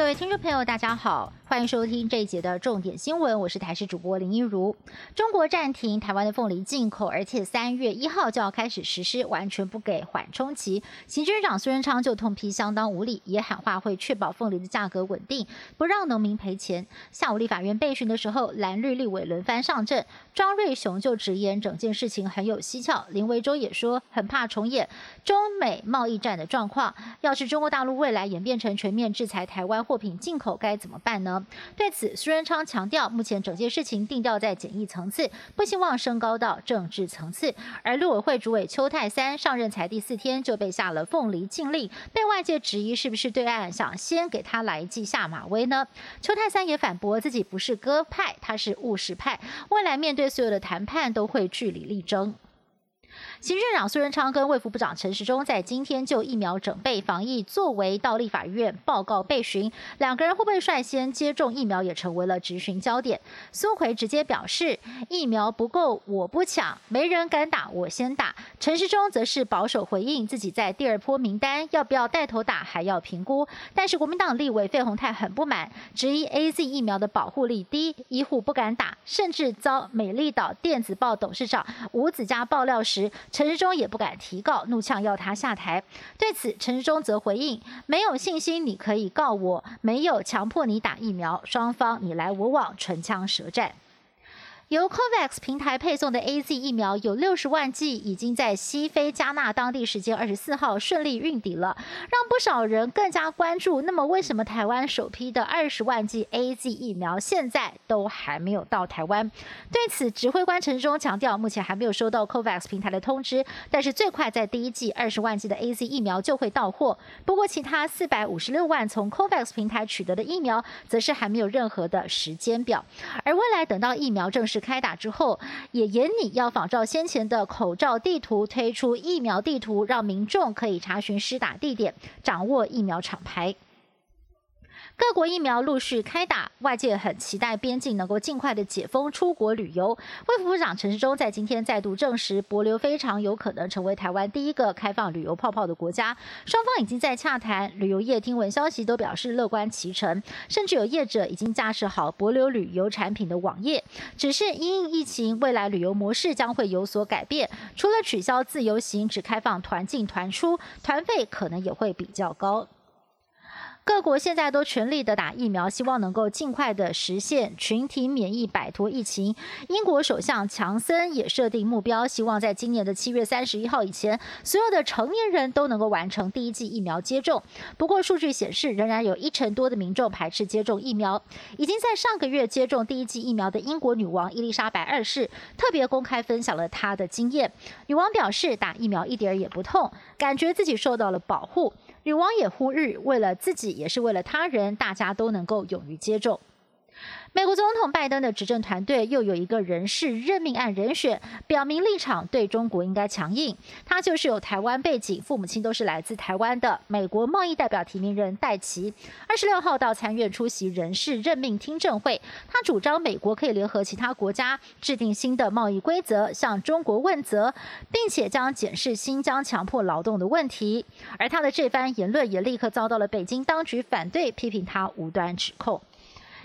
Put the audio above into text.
各位听众朋友，大家好，欢迎收听这一节的重点新闻，我是台视主播林一如。中国暂停台湾的凤梨进口，而且三月一号就要开始实施，完全不给缓冲期。行政长苏贞昌就痛批相当无理，也喊话会确保凤梨的价格稳定，不让农民赔钱。下午立法院备询的时候，蓝绿立委轮番上阵，庄瑞雄就直言整件事情很有蹊跷，林维洲也说很怕重演中美贸易战的状况。要是中国大陆未来演变成全面制裁台湾货品进口该怎么办呢？对此，苏仁昌强调，目前整件事情定调在简易层次，不希望升高到政治层次。而陆委会主委邱泰三上任才第四天就被下了凤梨禁令，被外界质疑是不是对岸想先给他来一记下马威呢？邱泰三也反驳自己不是鸽派，他是务实派，未来面对所有的谈判都会据理力争。行政长苏仁昌跟卫福部长陈时中在今天就疫苗准备防疫作为到立法院报告备询，两个人会不会率先接种疫苗也成为了质询焦点。苏奎直接表示，疫苗不够我不抢，没人敢打我先打。陈时中则是保守回应，自己在第二波名单要不要带头打还要评估。但是国民党立委费鸿泰很不满，质疑 A Z 疫苗的保护力低，医护不敢打，甚至遭美丽岛电子报董事长吴子嘉爆料时。陈时中也不敢提告，怒呛要他下台。对此，陈时中则回应：“没有信心，你可以告我；没有强迫你打疫苗，双方你来我往，唇枪舌战。”由 COVAX 平台配送的 A Z 疫苗有六十万剂，已经在西非加纳当地时间二十四号顺利运抵了，让不少人更加关注。那么，为什么台湾首批的二十万剂 A Z 疫苗现在都还没有到台湾？对此，指挥官陈忠强调，目前还没有收到 COVAX 平台的通知，但是最快在第一季二十万剂的 A Z 疫苗就会到货。不过，其他四百五十六万从 COVAX 平台取得的疫苗，则是还没有任何的时间表。而未来等到疫苗正式开打之后，也严拟要仿照先前的口罩地图推出疫苗地图，让民众可以查询施打地点，掌握疫苗厂牌。各国疫苗陆续开打，外界很期待边境能够尽快的解封，出国旅游。卫副部长陈时中在今天再度证实，博流非常有可能成为台湾第一个开放旅游泡泡的国家。双方已经在洽谈，旅游业听闻消息都表示乐观其成，甚至有业者已经架设好博流旅游产品的网页。只是因疫情，未来旅游模式将会有所改变，除了取消自由行，只开放团进团出，团费可能也会比较高。各国现在都全力的打疫苗，希望能够尽快的实现群体免疫，摆脱疫情。英国首相强森也设定目标，希望在今年的七月三十一号以前，所有的成年人都能够完成第一剂疫苗接种。不过，数据显示，仍然有一成多的民众排斥接种疫苗。已经在上个月接种第一剂疫苗的英国女王伊丽莎白二世，特别公开分享了她的经验。女王表示，打疫苗一点也不痛，感觉自己受到了保护。女王也呼吁，为了自己，也是为了他人，大家都能够勇于接种。美国总统拜登的执政团队又有一个人事任命案人选，表明立场对中国应该强硬。他就是有台湾背景，父母亲都是来自台湾的美国贸易代表提名人戴奇。二十六号到参院出席人事任命听证会，他主张美国可以联合其他国家制定新的贸易规则，向中国问责，并且将检视新疆强迫劳动的问题。而他的这番言论也立刻遭到了北京当局反对，批评他无端指控。